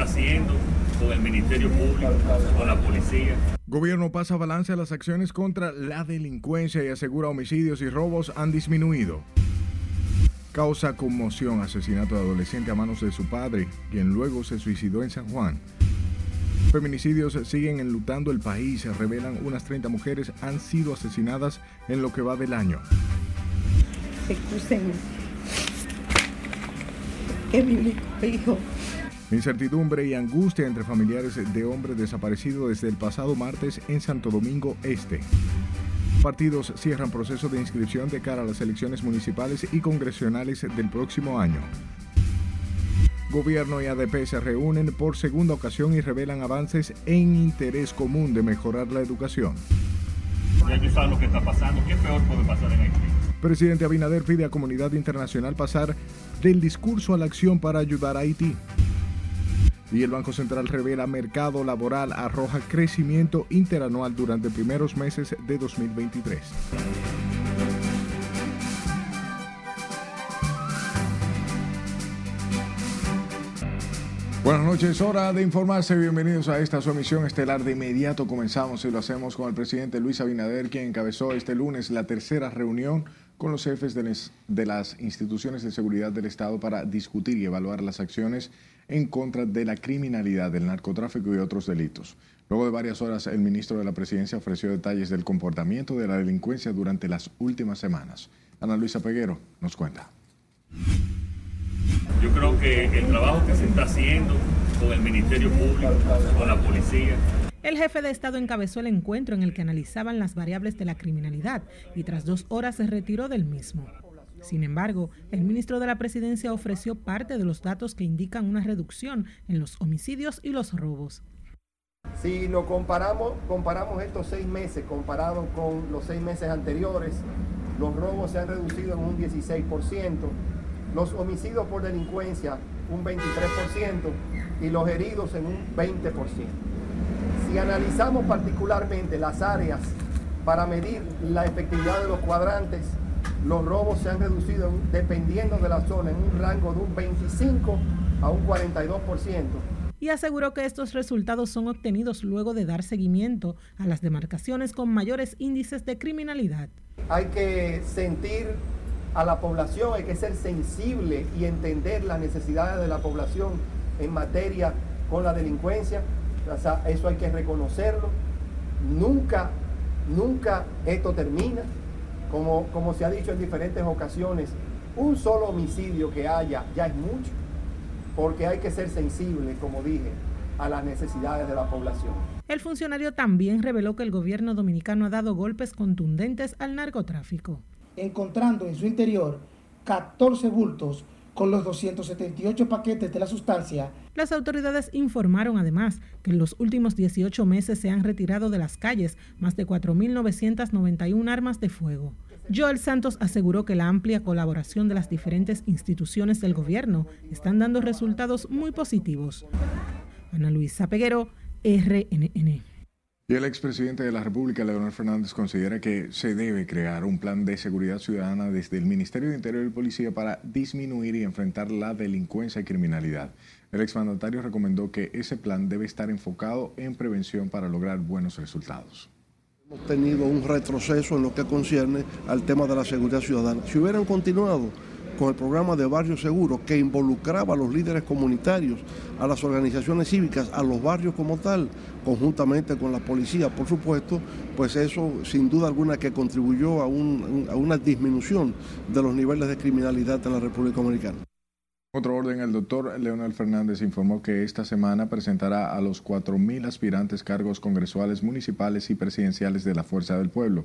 está haciendo con el Ministerio Público, con la policía. Gobierno pasa balance a las acciones contra la delincuencia y asegura homicidios y robos han disminuido. Causa conmoción asesinato de adolescente a manos de su padre, quien luego se suicidó en San Juan. Feminicidios siguen enlutando el país. Se revelan unas 30 mujeres han sido asesinadas en lo que va del año. Mi único hijo. Incertidumbre y angustia entre familiares de hombre desaparecido desde el pasado martes en Santo Domingo Este. Partidos cierran proceso de inscripción de cara a las elecciones municipales y congresionales del próximo año. Gobierno y ADP se reúnen por segunda ocasión y revelan avances en interés común de mejorar la educación. Ya saben lo que está pasando. ¿Qué peor puede pasar en Haití? Presidente Abinader pide a comunidad internacional pasar del discurso a la acción para ayudar a Haití. Y el Banco Central revela mercado laboral arroja crecimiento interanual durante primeros meses de 2023. Buenas noches, hora de informarse. Bienvenidos a esta su emisión estelar. De inmediato comenzamos y lo hacemos con el presidente Luis Abinader, quien encabezó este lunes la tercera reunión con los jefes de las instituciones de seguridad del Estado para discutir y evaluar las acciones en contra de la criminalidad, del narcotráfico y otros delitos. Luego de varias horas, el ministro de la Presidencia ofreció detalles del comportamiento de la delincuencia durante las últimas semanas. Ana Luisa Peguero nos cuenta. Yo creo que el trabajo que se está haciendo con el Ministerio Público, con la policía, el jefe de Estado encabezó el encuentro en el que analizaban las variables de la criminalidad y tras dos horas se retiró del mismo. Sin embargo, el ministro de la Presidencia ofreció parte de los datos que indican una reducción en los homicidios y los robos. Si nos comparamos, comparamos estos seis meses comparado con los seis meses anteriores, los robos se han reducido en un 16%, los homicidios por delincuencia un 23% y los heridos en un 20%. Si analizamos particularmente las áreas para medir la efectividad de los cuadrantes, los robos se han reducido dependiendo de la zona en un rango de un 25 a un 42%. Y aseguró que estos resultados son obtenidos luego de dar seguimiento a las demarcaciones con mayores índices de criminalidad. Hay que sentir a la población, hay que ser sensible y entender las necesidades de la población en materia con la delincuencia. eso hay que reconocerlo. Nunca, nunca esto termina. Como, como se ha dicho en diferentes ocasiones, un solo homicidio que haya ya es mucho, porque hay que ser sensible, como dije, a las necesidades de la población. El funcionario también reveló que el gobierno dominicano ha dado golpes contundentes al narcotráfico encontrando en su interior 14 bultos con los 278 paquetes de la sustancia. Las autoridades informaron además que en los últimos 18 meses se han retirado de las calles más de 4.991 armas de fuego. Joel Santos aseguró que la amplia colaboración de las diferentes instituciones del gobierno están dando resultados muy positivos. Ana Luisa Peguero, RNN. Y el expresidente de la República, Leonel Fernández, considera que se debe crear un plan de seguridad ciudadana desde el Ministerio de Interior y Policía para disminuir y enfrentar la delincuencia y criminalidad. El exmandatario recomendó que ese plan debe estar enfocado en prevención para lograr buenos resultados. Hemos tenido un retroceso en lo que concierne al tema de la seguridad ciudadana. Si hubieran continuado con el programa de Barrios Seguros que involucraba a los líderes comunitarios, a las organizaciones cívicas, a los barrios como tal, conjuntamente con la policía, por supuesto, pues eso sin duda alguna que contribuyó a, a una disminución de los niveles de criminalidad en la República Dominicana. Otro orden, el doctor Leonel Fernández informó que esta semana presentará a los 4.000 aspirantes cargos congresuales, municipales y presidenciales de la Fuerza del Pueblo.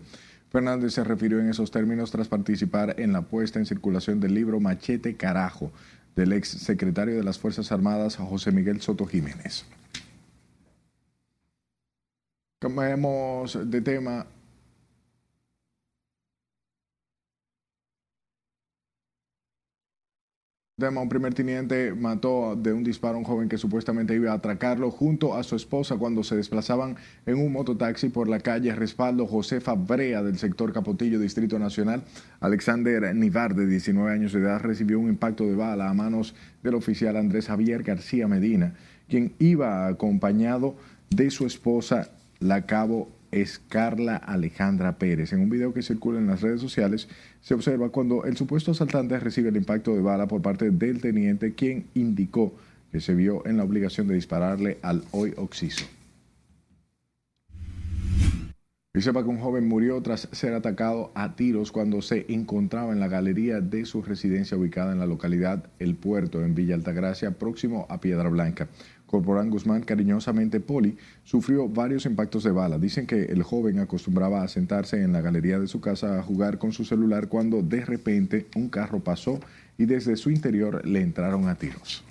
Fernández se refirió en esos términos tras participar en la puesta en circulación del libro Machete Carajo del ex secretario de las Fuerzas Armadas José Miguel Soto Jiménez. Cambiamos de tema un primer teniente mató de un disparo a un joven que supuestamente iba a atracarlo junto a su esposa cuando se desplazaban en un mototaxi por la calle Respaldo Josefa Brea del sector Capotillo, Distrito Nacional. Alexander Nivar, de 19 años de edad, recibió un impacto de bala a manos del oficial Andrés Javier García Medina, quien iba acompañado de su esposa, la cabo es Carla Alejandra Pérez. En un video que circula en las redes sociales se observa cuando el supuesto asaltante recibe el impacto de bala por parte del teniente, quien indicó que se vio en la obligación de dispararle al hoy Oxiso. Y sepa que un joven murió tras ser atacado a tiros cuando se encontraba en la galería de su residencia ubicada en la localidad El Puerto, en Villa Altagracia, próximo a Piedra Blanca. Corporán Guzmán, cariñosamente Poli, sufrió varios impactos de bala. Dicen que el joven acostumbraba a sentarse en la galería de su casa a jugar con su celular cuando de repente un carro pasó y desde su interior le entraron a tiros.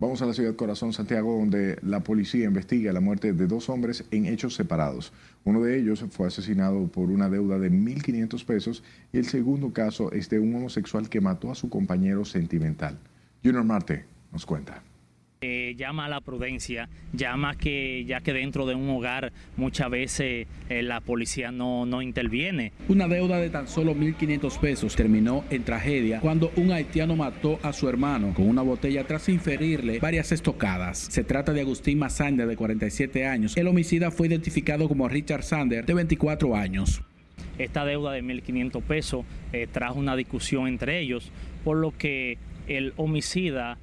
Vamos a la ciudad Corazón Santiago, donde la policía investiga la muerte de dos hombres en hechos separados. Uno de ellos fue asesinado por una deuda de 1.500 pesos y el segundo caso es de un homosexual que mató a su compañero sentimental. Junior Marte nos cuenta. Eh, llama a la prudencia, llama que ya que dentro de un hogar muchas veces eh, la policía no, no interviene. Una deuda de tan solo 1.500 pesos terminó en tragedia cuando un haitiano mató a su hermano con una botella tras inferirle varias estocadas. Se trata de Agustín Mazander de 47 años. El homicida fue identificado como Richard Sander de 24 años. Esta deuda de 1.500 pesos eh, trajo una discusión entre ellos, por lo que el homicida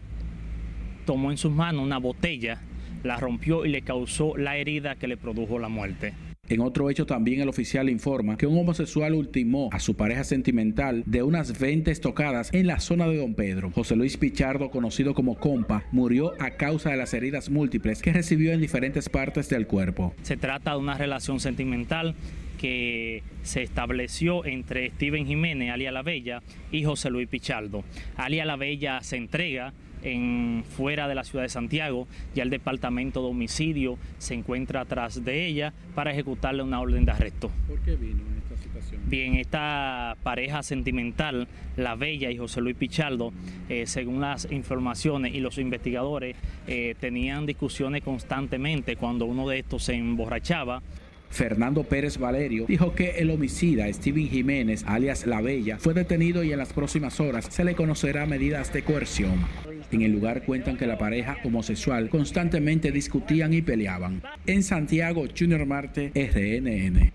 tomó en sus manos una botella, la rompió y le causó la herida que le produjo la muerte. En otro hecho también el oficial informa que un homosexual ultimó a su pareja sentimental de unas 20 estocadas en la zona de Don Pedro. José Luis Pichardo, conocido como Compa, murió a causa de las heridas múltiples que recibió en diferentes partes del cuerpo. Se trata de una relación sentimental que se estableció entre Steven Jiménez, alia La Bella, y José Luis Pichardo. Alia La Bella se entrega en, fuera de la ciudad de Santiago. Ya el departamento de homicidio se encuentra atrás de ella para ejecutarle una orden de arresto. ¿Por qué vino en esta situación? Bien, esta pareja sentimental, La Bella y José Luis Pichardo, eh, según las informaciones y los investigadores, eh, tenían discusiones constantemente cuando uno de estos se emborrachaba. Fernando Pérez Valerio dijo que el homicida Steven Jiménez, alias La Bella, fue detenido y en las próximas horas se le conocerá medidas de coerción. En el lugar cuentan que la pareja homosexual constantemente discutían y peleaban. En Santiago, Junior Marte, RNN.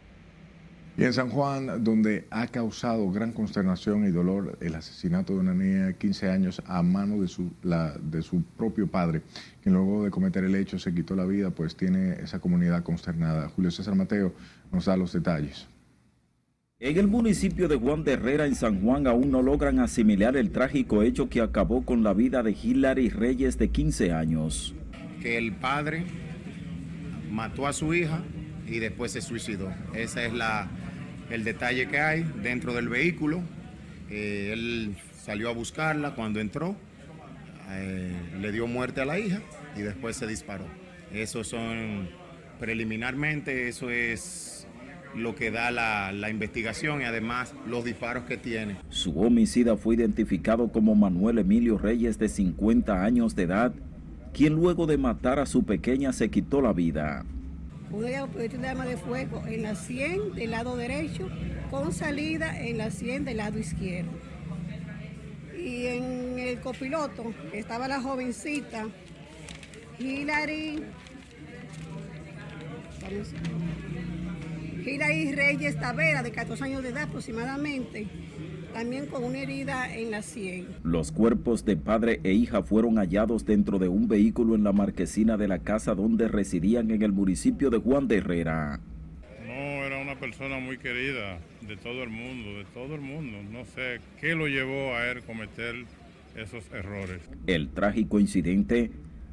Y en San Juan, donde ha causado gran consternación y dolor el asesinato de una niña de 15 años a mano de su, la, de su propio padre, quien luego de cometer el hecho se quitó la vida, pues tiene esa comunidad consternada. Julio César Mateo nos da los detalles. En el municipio de Juan de Herrera, en San Juan, aún no logran asimilar el trágico hecho que acabó con la vida de Hilary Reyes, de 15 años. Que el padre mató a su hija y después se suicidó. Ese es la, el detalle que hay dentro del vehículo. Eh, él salió a buscarla cuando entró, eh, le dio muerte a la hija y después se disparó. Eso son, preliminarmente, eso es lo que da la, la, investigación y además los disparos que tiene. Su homicida fue identificado como Manuel Emilio Reyes de 50 años de edad, quien luego de matar a su pequeña se quitó la vida. Un arma de fuego en la 100 del lado derecho con salida en la 100 del lado izquierdo. Y en el copiloto estaba la jovencita Hilary. Hilary Reyes Tavera, de 14 años de edad aproximadamente, también con una herida en la sien. Los cuerpos de padre e hija fueron hallados dentro de un vehículo en la marquesina de la casa donde residían en el municipio de Juan de Herrera. No, era una persona muy querida de todo el mundo, de todo el mundo. No sé qué lo llevó a él cometer esos errores. El trágico incidente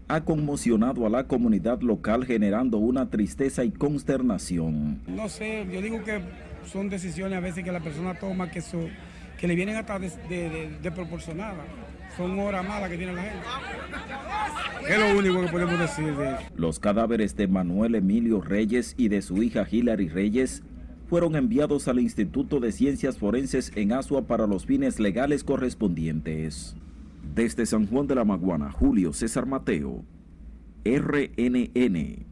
ha conmocionado a la comunidad local generando una tristeza y consternación. No sé, yo digo que son decisiones a veces que la persona toma que, su, que le vienen hasta desproporcionadas. De, de son horas malas que tiene la gente. Es lo único que podemos decir. Los cadáveres de Manuel Emilio Reyes y de su hija Hilary Reyes fueron enviados al Instituto de Ciencias Forenses en Asua para los fines legales correspondientes. Desde San Juan de la Maguana, Julio César Mateo, RNN.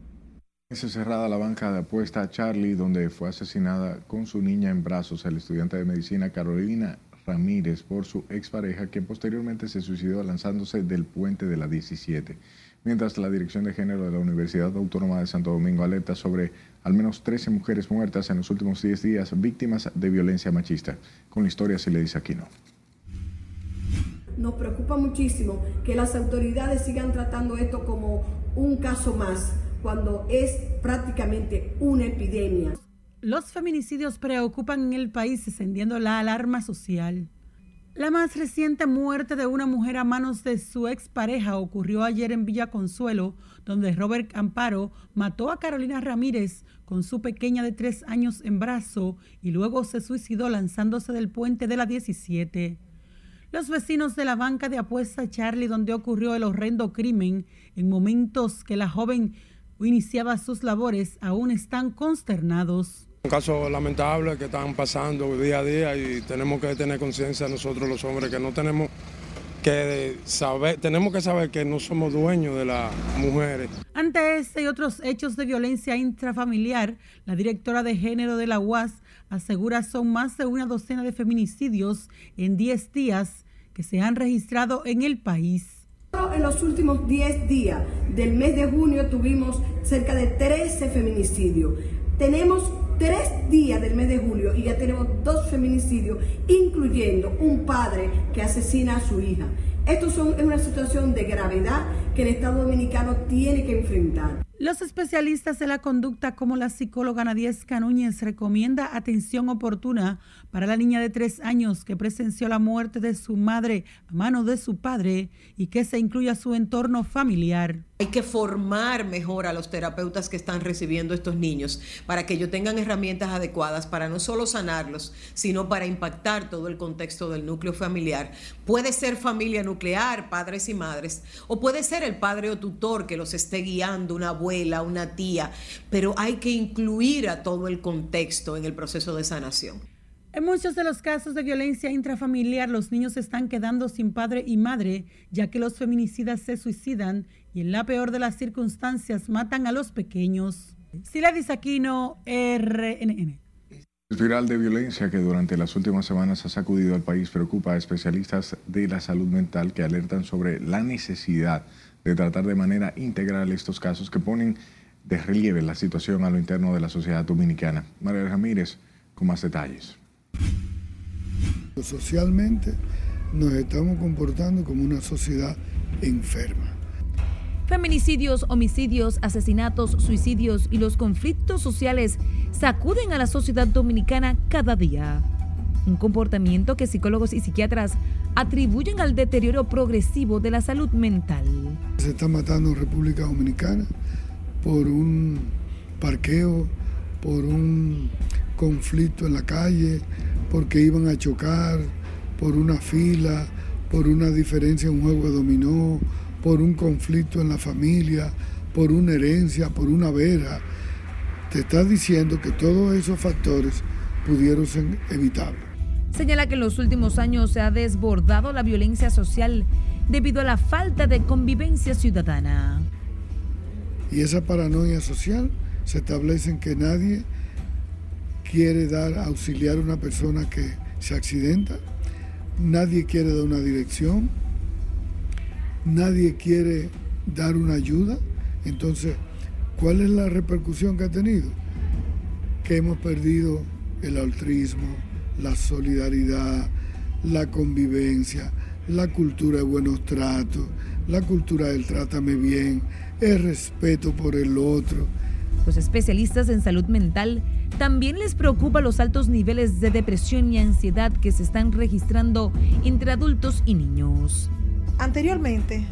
Es cerrada la banca de apuesta Charlie, donde fue asesinada con su niña en brazos el estudiante de medicina Carolina Ramírez por su expareja, quien posteriormente se suicidó lanzándose del puente de la 17. Mientras la Dirección de Género de la Universidad Autónoma de Santo Domingo alerta sobre al menos 13 mujeres muertas en los últimos 10 días víctimas de violencia machista. Con la historia se le dice aquí no. Nos preocupa muchísimo que las autoridades sigan tratando esto como un caso más, cuando es prácticamente una epidemia. Los feminicidios preocupan en el país, encendiendo la alarma social. La más reciente muerte de una mujer a manos de su expareja ocurrió ayer en Villa Consuelo, donde Robert Amparo mató a Carolina Ramírez con su pequeña de tres años en brazo y luego se suicidó lanzándose del puente de la 17. Los vecinos de la banca de apuesta Charlie, donde ocurrió el horrendo crimen, en momentos que la joven iniciaba sus labores, aún están consternados. Un caso lamentable que están pasando día a día y tenemos que tener conciencia nosotros los hombres que no tenemos que saber, tenemos que saber que no somos dueños de las mujeres. Ante este y otros hechos de violencia intrafamiliar, la directora de género de la UAS asegura son más de una docena de feminicidios en 10 días que se han registrado en el país. En los últimos 10 días del mes de junio tuvimos cerca de 13 feminicidios. Tenemos tres días del mes de julio y ya tenemos dos feminicidios, incluyendo un padre que asesina a su hija. Esto es una situación de gravedad que el Estado Dominicano tiene que enfrentar. Los especialistas de la conducta, como la psicóloga Nadiesca Núñez, recomienda atención oportuna para la niña de tres años que presenció la muerte de su madre a mano de su padre y que se incluya su entorno familiar. Hay que formar mejor a los terapeutas que están recibiendo estos niños para que ellos tengan herramientas adecuadas para no solo sanarlos, sino para impactar todo el contexto del núcleo familiar. Puede ser familia nuclear, padres y madres, o puede ser el padre o tutor que los esté guiando, una abuela, una tía, pero hay que incluir a todo el contexto en el proceso de sanación. En muchos de los casos de violencia intrafamiliar, los niños están quedando sin padre y madre, ya que los feminicidas se suicidan y en la peor de las circunstancias matan a los pequeños. Sila Disaquino, RNN. El espiral de violencia que durante las últimas semanas ha sacudido al país preocupa a especialistas de la salud mental que alertan sobre la necesidad de tratar de manera integral estos casos que ponen de relieve la situación a lo interno de la sociedad dominicana. María Ramírez, con más detalles. Socialmente nos estamos comportando como una sociedad enferma. Feminicidios, homicidios, asesinatos, suicidios y los conflictos sociales sacuden a la sociedad dominicana cada día. Un comportamiento que psicólogos y psiquiatras atribuyen al deterioro progresivo de la salud mental. Se está matando en República Dominicana por un parqueo, por un conflicto en la calle, porque iban a chocar, por una fila, por una diferencia en un juego de dominó, por un conflicto en la familia, por una herencia, por una vera. Te está diciendo que todos esos factores pudieron ser evitables. Señala que en los últimos años se ha desbordado la violencia social debido a la falta de convivencia ciudadana. Y esa paranoia social se establece en que nadie quiere dar auxiliar a una persona que se accidenta, nadie quiere dar una dirección, nadie quiere dar una ayuda. Entonces, ¿cuál es la repercusión que ha tenido? Que hemos perdido el altruismo, la solidaridad, la convivencia, la cultura de buenos tratos, la cultura del trátame bien, el respeto por el otro. Los especialistas en salud mental también les preocupa los altos niveles de depresión y ansiedad que se están registrando entre adultos y niños. Anteriormente,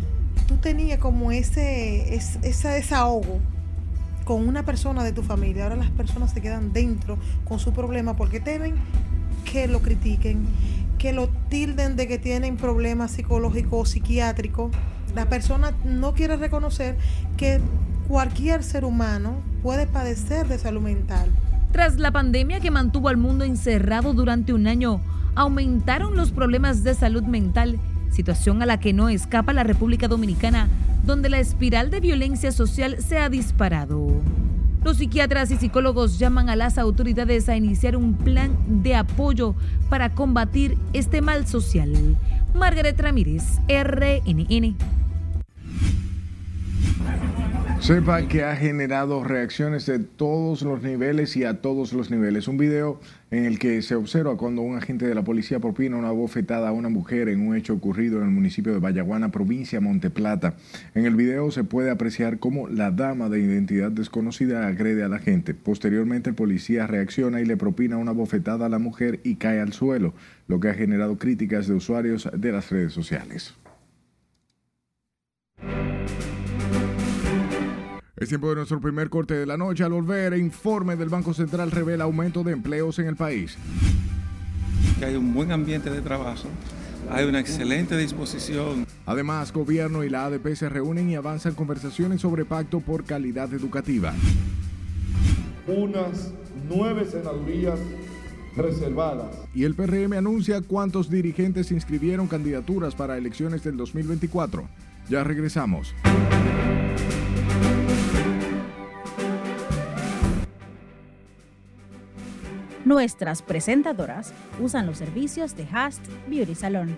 tú tenías como ese, ese desahogo con una persona de tu familia. Ahora las personas se quedan dentro con su problema porque temen que lo critiquen, que lo tilden de que tienen problemas psicológicos o psiquiátricos. La persona no quiere reconocer que cualquier ser humano puede padecer de salud mental. Tras la pandemia que mantuvo al mundo encerrado durante un año, aumentaron los problemas de salud mental, situación a la que no escapa la República Dominicana, donde la espiral de violencia social se ha disparado. Los psiquiatras y psicólogos llaman a las autoridades a iniciar un plan de apoyo para combatir este mal social. Margaret Ramírez, RNN. Sepa que ha generado reacciones de todos los niveles y a todos los niveles. Un video en el que se observa cuando un agente de la policía propina una bofetada a una mujer en un hecho ocurrido en el municipio de Vallaguana, provincia Monteplata. En el video se puede apreciar cómo la dama de identidad desconocida agrede a la gente. Posteriormente el policía reacciona y le propina una bofetada a la mujer y cae al suelo, lo que ha generado críticas de usuarios de las redes sociales. Es tiempo de nuestro primer corte de la noche. Al volver, informe del Banco Central revela aumento de empleos en el país. Hay un buen ambiente de trabajo, hay una excelente disposición. Además, gobierno y la ADP se reúnen y avanzan conversaciones sobre pacto por calidad educativa. Unas nueve senadurías reservadas. Y el PRM anuncia cuántos dirigentes inscribieron candidaturas para elecciones del 2024. Ya regresamos. Nuestras presentadoras usan los servicios de Hast Beauty Salon.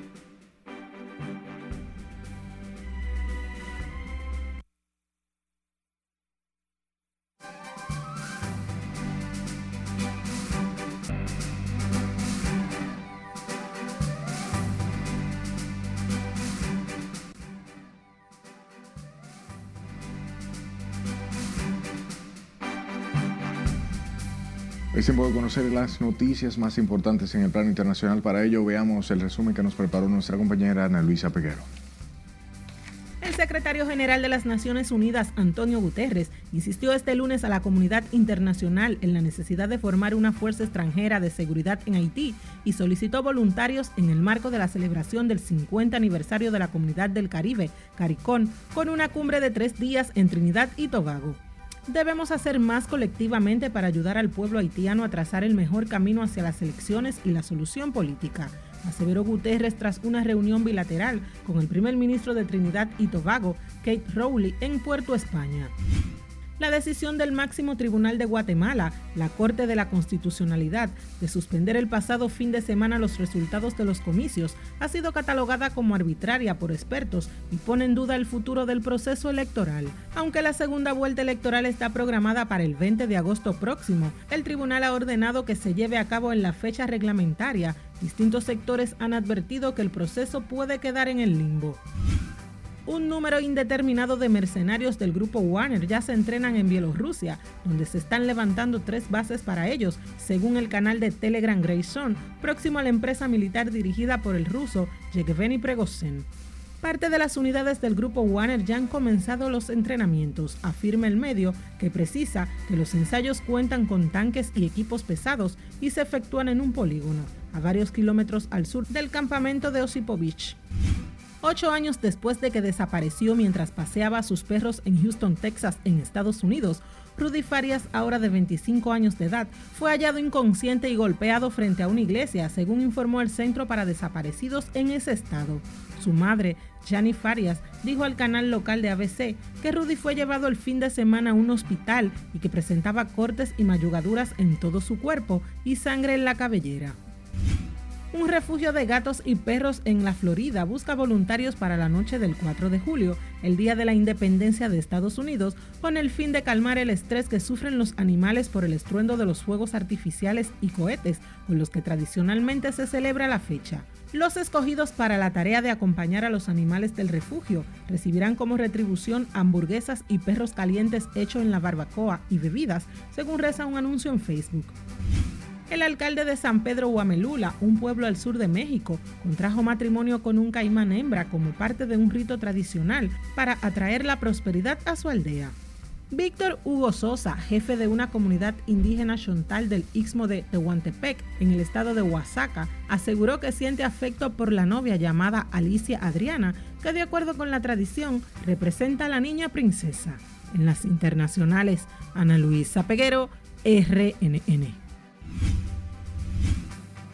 Tiempo de conocer las noticias más importantes en el plano internacional. Para ello, veamos el resumen que nos preparó nuestra compañera Ana Luisa Peguero. El secretario general de las Naciones Unidas, Antonio Guterres, insistió este lunes a la comunidad internacional en la necesidad de formar una fuerza extranjera de seguridad en Haití y solicitó voluntarios en el marco de la celebración del 50 aniversario de la Comunidad del Caribe, CARICON, con una cumbre de tres días en Trinidad y Tobago. Debemos hacer más colectivamente para ayudar al pueblo haitiano a trazar el mejor camino hacia las elecciones y la solución política, aseveró Guterres tras una reunión bilateral con el primer ministro de Trinidad y Tobago, Kate Rowley, en Puerto España. La decisión del máximo tribunal de Guatemala, la Corte de la Constitucionalidad, de suspender el pasado fin de semana los resultados de los comicios ha sido catalogada como arbitraria por expertos y pone en duda el futuro del proceso electoral. Aunque la segunda vuelta electoral está programada para el 20 de agosto próximo, el tribunal ha ordenado que se lleve a cabo en la fecha reglamentaria. Distintos sectores han advertido que el proceso puede quedar en el limbo. Un número indeterminado de mercenarios del grupo Warner ya se entrenan en Bielorrusia, donde se están levantando tres bases para ellos, según el canal de Telegram Grayson, próximo a la empresa militar dirigida por el ruso Yevgeny Prigozhin. Parte de las unidades del grupo Warner ya han comenzado los entrenamientos, afirma el medio, que precisa que los ensayos cuentan con tanques y equipos pesados y se efectúan en un polígono, a varios kilómetros al sur del campamento de Osipovich. Ocho años después de que desapareció mientras paseaba a sus perros en Houston, Texas, en Estados Unidos, Rudy Farias, ahora de 25 años de edad, fue hallado inconsciente y golpeado frente a una iglesia, según informó el Centro para Desaparecidos en ese estado. Su madre, Jani Farias, dijo al canal local de ABC que Rudy fue llevado el fin de semana a un hospital y que presentaba cortes y mayugaduras en todo su cuerpo y sangre en la cabellera. Un refugio de gatos y perros en la Florida busca voluntarios para la noche del 4 de julio, el día de la independencia de Estados Unidos, con el fin de calmar el estrés que sufren los animales por el estruendo de los fuegos artificiales y cohetes con los que tradicionalmente se celebra la fecha. Los escogidos para la tarea de acompañar a los animales del refugio recibirán como retribución hamburguesas y perros calientes hechos en la barbacoa y bebidas, según reza un anuncio en Facebook. El alcalde de San Pedro Huamelula, un pueblo al sur de México, contrajo matrimonio con un caimán hembra como parte de un rito tradicional para atraer la prosperidad a su aldea. Víctor Hugo Sosa, jefe de una comunidad indígena chontal del istmo de Tehuantepec, en el estado de Oaxaca, aseguró que siente afecto por la novia llamada Alicia Adriana, que de acuerdo con la tradición representa a la niña princesa. En las internacionales, Ana Luisa Peguero, RNN.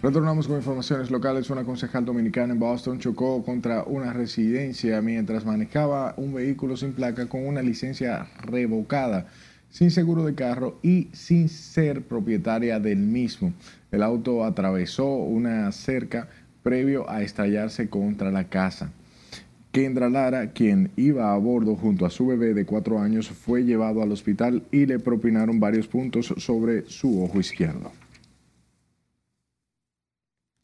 Retornamos con informaciones locales. Una concejal dominicana en Boston chocó contra una residencia mientras manejaba un vehículo sin placa con una licencia revocada. sin seguro de carro y sin ser propietaria del mismo. El auto atravesó una cerca previo a estallarse contra la casa. Kendra Lara, quien iba a bordo junto a su bebé de cuatro años, fue llevado al hospital y le propinaron varios puntos sobre su ojo izquierdo.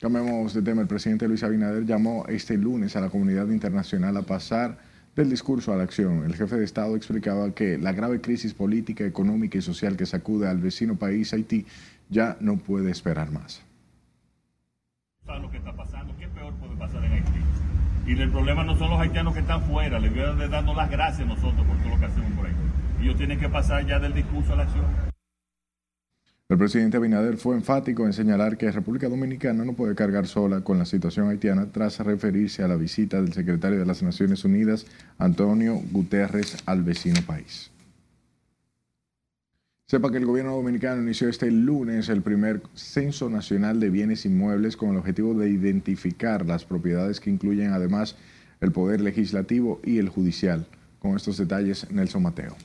Cambiamos de tema. El presidente Luis Abinader llamó este lunes a la comunidad internacional a pasar del discurso a la acción. El jefe de Estado explicaba que la grave crisis política, económica y social que sacude al vecino país Haití ya no puede esperar más. lo que está pasando? ¿Qué peor puede pasar en Haití? Y el problema no son los haitianos que están fuera, les voy a dar las gracias a nosotros por todo lo que hacemos por ahí. Ellos tienen que pasar ya del discurso a la acción. El presidente Abinader fue enfático en señalar que República Dominicana no puede cargar sola con la situación haitiana tras referirse a la visita del secretario de las Naciones Unidas, Antonio Guterres, al vecino país. Sepa que el gobierno dominicano inició este lunes el primer Censo Nacional de Bienes Inmuebles con el objetivo de identificar las propiedades que incluyen además el poder legislativo y el judicial. Con estos detalles, Nelson Mateo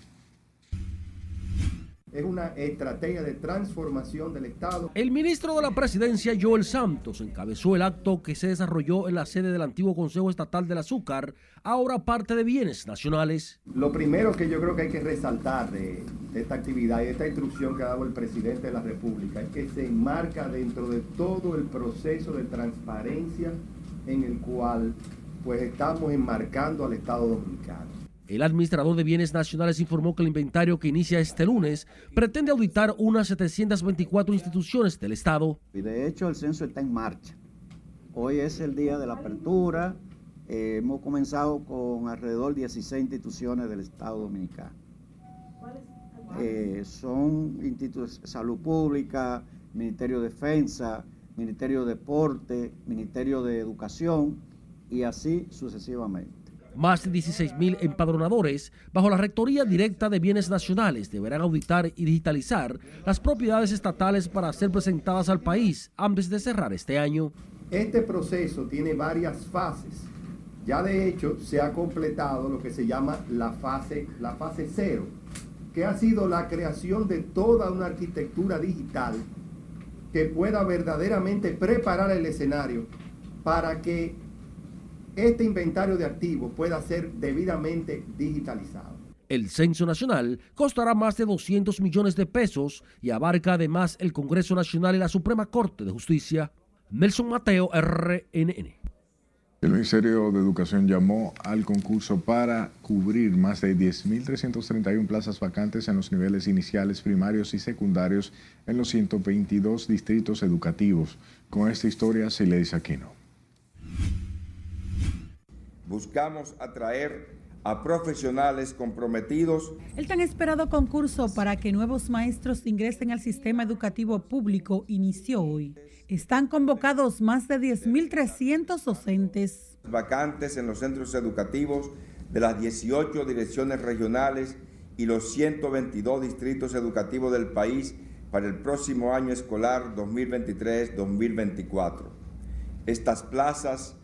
es una estrategia de transformación del Estado. El ministro de la Presidencia, Joel Santos, encabezó el acto que se desarrolló en la sede del antiguo Consejo Estatal del Azúcar, ahora parte de bienes nacionales. Lo primero que yo creo que hay que resaltar de, esta actividad y de esta instrucción que ha dado el presidente de la República es que se enmarca dentro de todo el proceso de transparencia en el cual pues estamos enmarcando al Estado Dominicano. El administrador de bienes nacionales informó que el inventario que inicia este lunes pretende auditar unas 724 instituciones del Estado. Y de hecho el censo está en marcha. Hoy es el día de la apertura. Eh, hemos comenzado con alrededor de 16 instituciones del Estado Dominicano. Eh, son institutos de salud pública, Ministerio de Defensa, Ministerio de Deporte, Ministerio de Educación y así sucesivamente. Más de 16.000 empadronadores, bajo la Rectoría Directa de Bienes Nacionales, deberán auditar y digitalizar las propiedades estatales para ser presentadas al país antes de cerrar este año. Este proceso tiene varias fases. Ya de hecho se ha completado lo que se llama la fase, la fase cero, que ha sido la creación de toda una arquitectura digital que pueda verdaderamente preparar el escenario para que este inventario de activos pueda ser debidamente digitalizado. El Censo Nacional costará más de 200 millones de pesos y abarca además el Congreso Nacional y la Suprema Corte de Justicia. Nelson Mateo, RNN. El Ministerio de Educación llamó al concurso para cubrir más de 10.331 plazas vacantes en los niveles iniciales, primarios y secundarios en los 122 distritos educativos. Con esta historia, se le dice Aquino buscamos atraer a profesionales comprometidos. El tan esperado concurso para que nuevos maestros ingresen al sistema educativo público inició hoy. Están convocados más de 10.300 docentes. Vacantes en los centros educativos de las 18 direcciones regionales y los 122 distritos educativos del país para el próximo año escolar 2023-2024. Estas plazas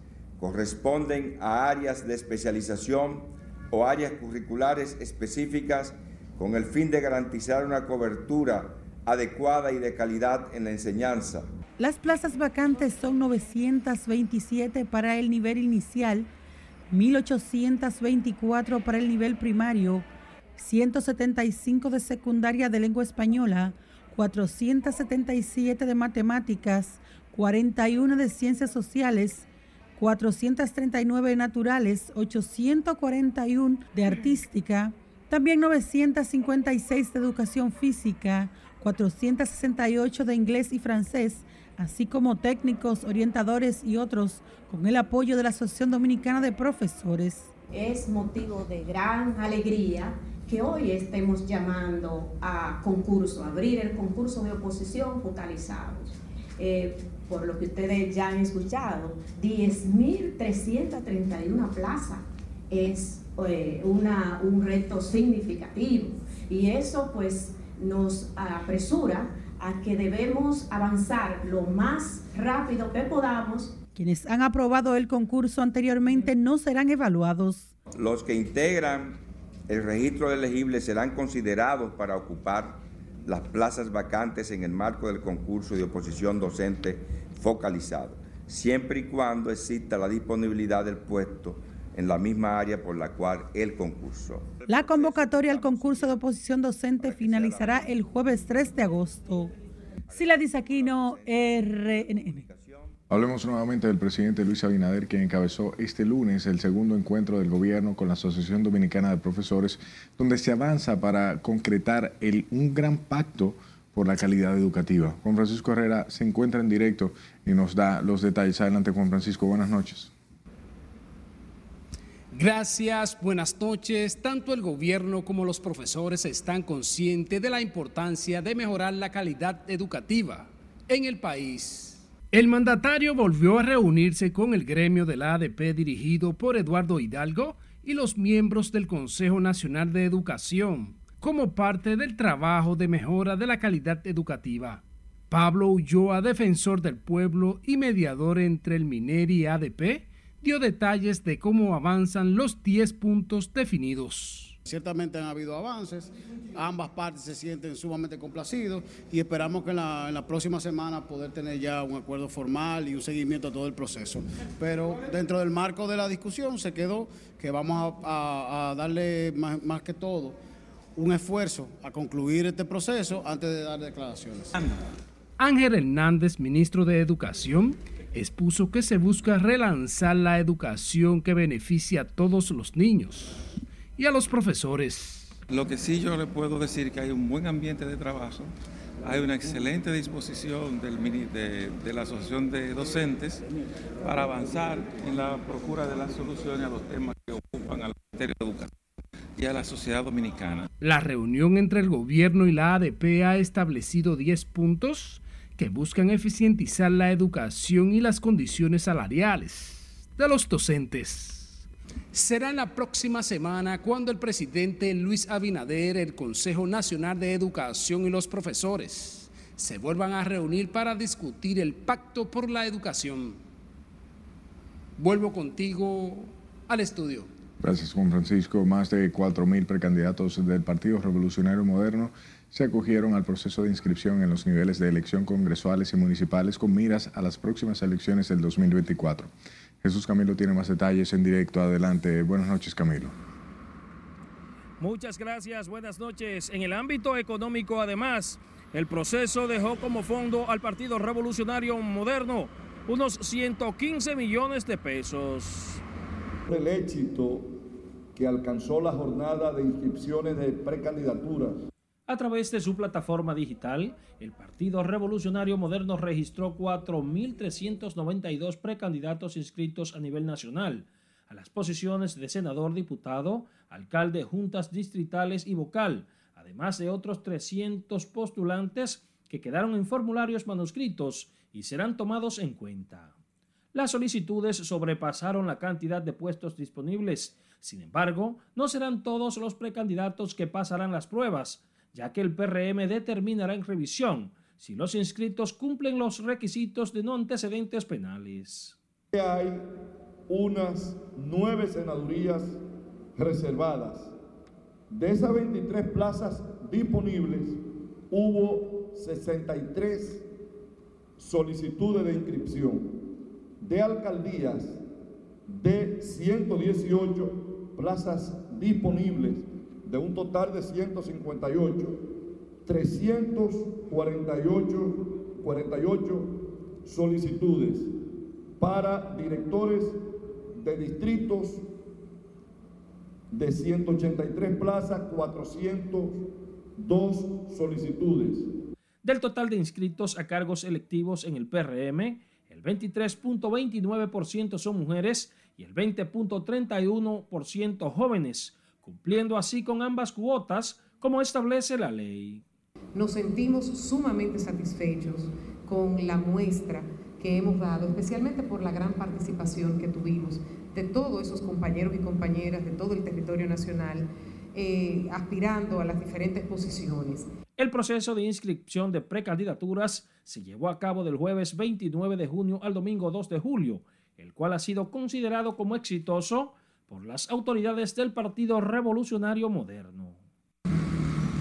corresponden a áreas de especialización o áreas curriculares específicas con el fin de garantizar una cobertura adecuada y de calidad en la enseñanza. Las plazas vacantes son 927 para el nivel inicial, 1824 para el nivel primario, 175 de secundaria de lengua española, 477 de matemáticas, 41 de ciencias sociales, 439 naturales, 841 de artística, también 956 de educación física, 468 de inglés y francés, así como técnicos, orientadores y otros, con el apoyo de la Asociación Dominicana de Profesores. Es motivo de gran alegría que hoy estemos llamando a concurso, abrir el concurso de oposición focalizados. Eh, por lo que ustedes ya han escuchado, 10.331 plazas es eh, una, un reto significativo y eso pues nos apresura a que debemos avanzar lo más rápido que podamos. Quienes han aprobado el concurso anteriormente no serán evaluados. Los que integran el registro de elegibles serán considerados para ocupar las plazas vacantes en el marco del concurso de oposición docente focalizado, siempre y cuando exista la disponibilidad del puesto en la misma área por la cual el concurso. La convocatoria al concurso de oposición docente finalizará el jueves 3 de agosto. Sila Disaquino, RNN. Hablemos nuevamente del presidente Luis Abinader, quien encabezó este lunes el segundo encuentro del gobierno con la Asociación Dominicana de Profesores, donde se avanza para concretar el, un gran pacto por la calidad educativa. Juan Francisco Herrera se encuentra en directo y nos da los detalles. Adelante, Juan Francisco. Buenas noches. Gracias, buenas noches. Tanto el gobierno como los profesores están conscientes de la importancia de mejorar la calidad educativa en el país. El mandatario volvió a reunirse con el gremio de la ADP dirigido por Eduardo Hidalgo y los miembros del Consejo Nacional de Educación como parte del trabajo de mejora de la calidad educativa. Pablo Ulloa, defensor del pueblo y mediador entre el MINER y ADP, dio detalles de cómo avanzan los 10 puntos definidos. Ciertamente han habido avances, ambas partes se sienten sumamente complacidos y esperamos que en la, próxima semana poder tener ya un acuerdo formal y un seguimiento a todo el proceso. Pero dentro del marco de la discusión se quedó que vamos a, darle más que todo un esfuerzo a concluir este proceso antes de dar declaraciones. Ángel Hernández, ministro de Educación, expuso que se busca relanzar la educación que beneficia a todos los niños y a los profesores. Lo que sí yo le puedo decir que hay un buen ambiente de trabajo, hay una excelente disposición del, de, de, la Asociación de Docentes para avanzar en la procura de las soluciones a los temas que ocupan al Ministerio de Educación y a la sociedad dominicana. La reunión entre el gobierno y la ADP ha establecido 10 puntos que buscan eficientizar la educación y las condiciones salariales de los docentes será en la próxima semana cuando el presidente Luis Abinader, el Consejo Nacional de Educación y los profesores se vuelvan a reunir para discutir el pacto por la educación. Vuelvo contigo al estudio. Gracias, Juan Francisco. Más de 4.000 precandidatos del Partido Revolucionario Moderno se acogieron al proceso de inscripción en los niveles de elección congresuales y municipales con miras a las próximas elecciones del 2024. Jesús Camilo tiene más detalles en directo. Adelante. Buenas noches, Camilo. Muchas gracias, buenas noches. En el ámbito económico, además, el proceso dejó como fondo al Partido Revolucionario Moderno unos 115 millones de pesos. El éxito que alcanzó la jornada de inscripciones de precandidaturas a través de su plataforma digital, el Partido Revolucionario Moderno registró 4.392 precandidatos inscritos a nivel nacional a las posiciones de senador, diputado, alcalde, juntas distritales y vocal, además de otros 300 postulantes que quedaron en formularios manuscritos y serán tomados en cuenta. Las solicitudes sobrepasaron la cantidad de puestos disponibles. Sin embargo, no serán todos los precandidatos que pasarán las pruebas, ya que el PRM determinará en revisión si los inscritos cumplen los requisitos de no antecedentes penales. Hay unas nueve senadurías reservadas. De esas 23 plazas disponibles, hubo 63 solicitudes de inscripción. De alcaldías, de 118 plazas disponibles, de un total de 158, 348 48 solicitudes para directores de distritos de 183 plazas, 402 solicitudes. Del total de inscritos a cargos electivos en el PRM, el 23.29% son mujeres y el 20.31% jóvenes, cumpliendo así con ambas cuotas como establece la ley. Nos sentimos sumamente satisfechos con la muestra que hemos dado, especialmente por la gran participación que tuvimos de todos esos compañeros y compañeras de todo el territorio nacional, eh, aspirando a las diferentes posiciones. El proceso de inscripción de precandidaturas se llevó a cabo del jueves 29 de junio al domingo 2 de julio, el cual ha sido considerado como exitoso por las autoridades del Partido Revolucionario Moderno.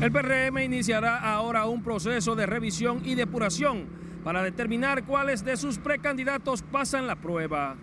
El PRM iniciará ahora un proceso de revisión y depuración para determinar cuáles de sus precandidatos pasan la prueba.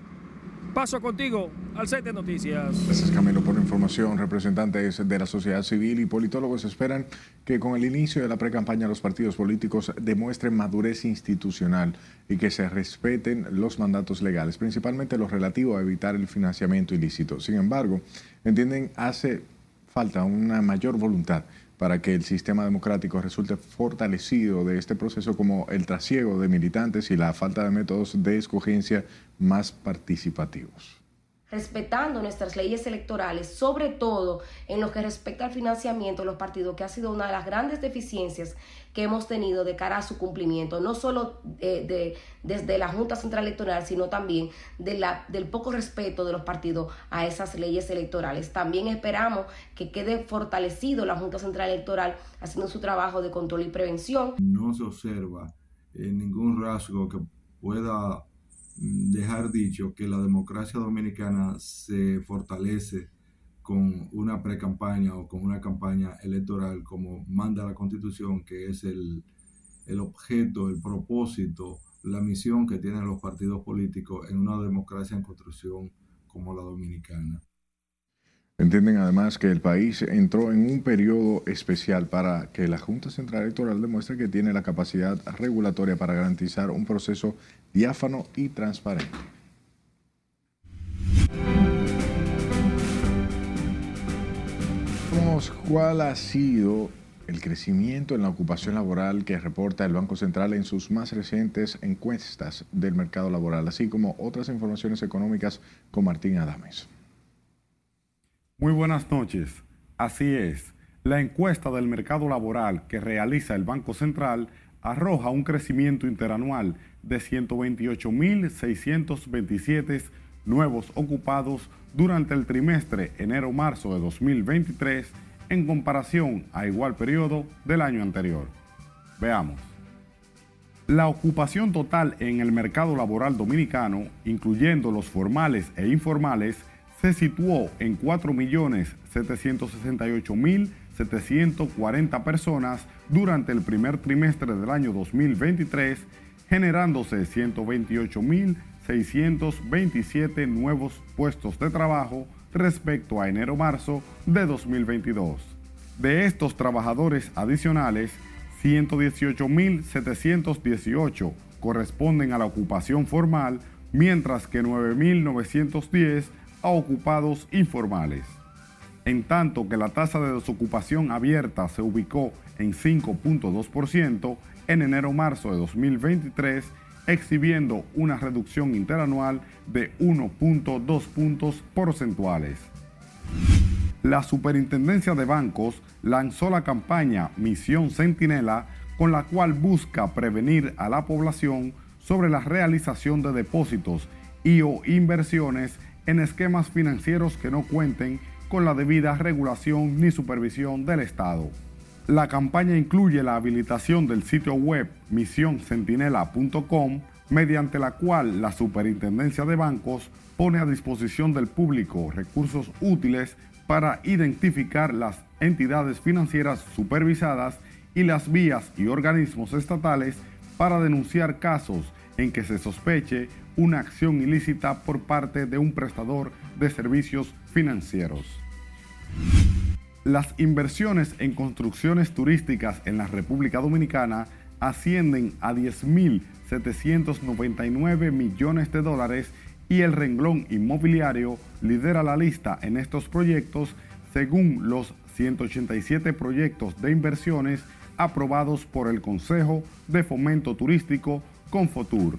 Paso contigo al set de noticias. Gracias Camilo por la información. Representantes de la sociedad civil y politólogos esperan que con el inicio de la precampaña los partidos políticos demuestren madurez institucional y que se respeten los mandatos legales, principalmente los relativos a evitar el financiamiento ilícito. Sin embargo, entienden hace falta una mayor voluntad para que el sistema democrático resulte fortalecido de este proceso como el trasiego de militantes y la falta de métodos de escogencia más participativos respetando nuestras leyes electorales, sobre todo en lo que respecta al financiamiento de los partidos, que ha sido una de las grandes deficiencias que hemos tenido de cara a su cumplimiento, no solo eh, de, desde la Junta Central Electoral, sino también del poco respeto de los partidos a esas leyes electorales. También esperamos que quede fortalecido la Junta Central Electoral haciendo su trabajo de control y prevención. No se observa eh, ningún rasgo que pueda dejar dicho que la democracia dominicana se fortalece con una pre-campaña o con una campaña electoral como manda la constitución, que es el, el objeto, el propósito, la misión que tienen los partidos políticos en una democracia en construcción como la dominicana. Entienden además que el país entró en un periodo especial para que la Junta Central Electoral demuestre que tiene la capacidad regulatoria para garantizar un proceso diáfano y transparente. cuál ha sido el crecimiento en la ocupación laboral que reporta el Banco Central en sus más recientes encuestas del mercado laboral, así como otras informaciones económicas con Martín Adames. Muy buenas noches. Así es, la encuesta del mercado laboral que realiza el Banco Central arroja un crecimiento interanual de 128.627 nuevos ocupados durante el trimestre enero-marzo de 2023 en comparación a igual periodo del año anterior. Veamos. La ocupación total en el mercado laboral dominicano, incluyendo los formales e informales, se situó en 4.768.740 personas durante el primer trimestre del año 2023, generándose 128.627 nuevos puestos de trabajo respecto a enero-marzo de 2022. De estos trabajadores adicionales, 118.718 corresponden a la ocupación formal, mientras que 9.910 a ocupados informales. En tanto que la tasa de desocupación abierta se ubicó en 5.2% en enero-marzo de 2023, exhibiendo una reducción interanual de 1.2 puntos porcentuales. La Superintendencia de Bancos lanzó la campaña Misión Centinela con la cual busca prevenir a la población sobre la realización de depósitos y o inversiones en esquemas financieros que no cuenten con la debida regulación ni supervisión del Estado. La campaña incluye la habilitación del sitio web misioncentinela.com, mediante la cual la Superintendencia de Bancos pone a disposición del público recursos útiles para identificar las entidades financieras supervisadas y las vías y organismos estatales para denunciar casos en que se sospeche una acción ilícita por parte de un prestador de servicios financieros. Las inversiones en construcciones turísticas en la República Dominicana ascienden a 10.799 millones de dólares y el renglón inmobiliario lidera la lista en estos proyectos según los 187 proyectos de inversiones aprobados por el Consejo de Fomento Turístico Confotur.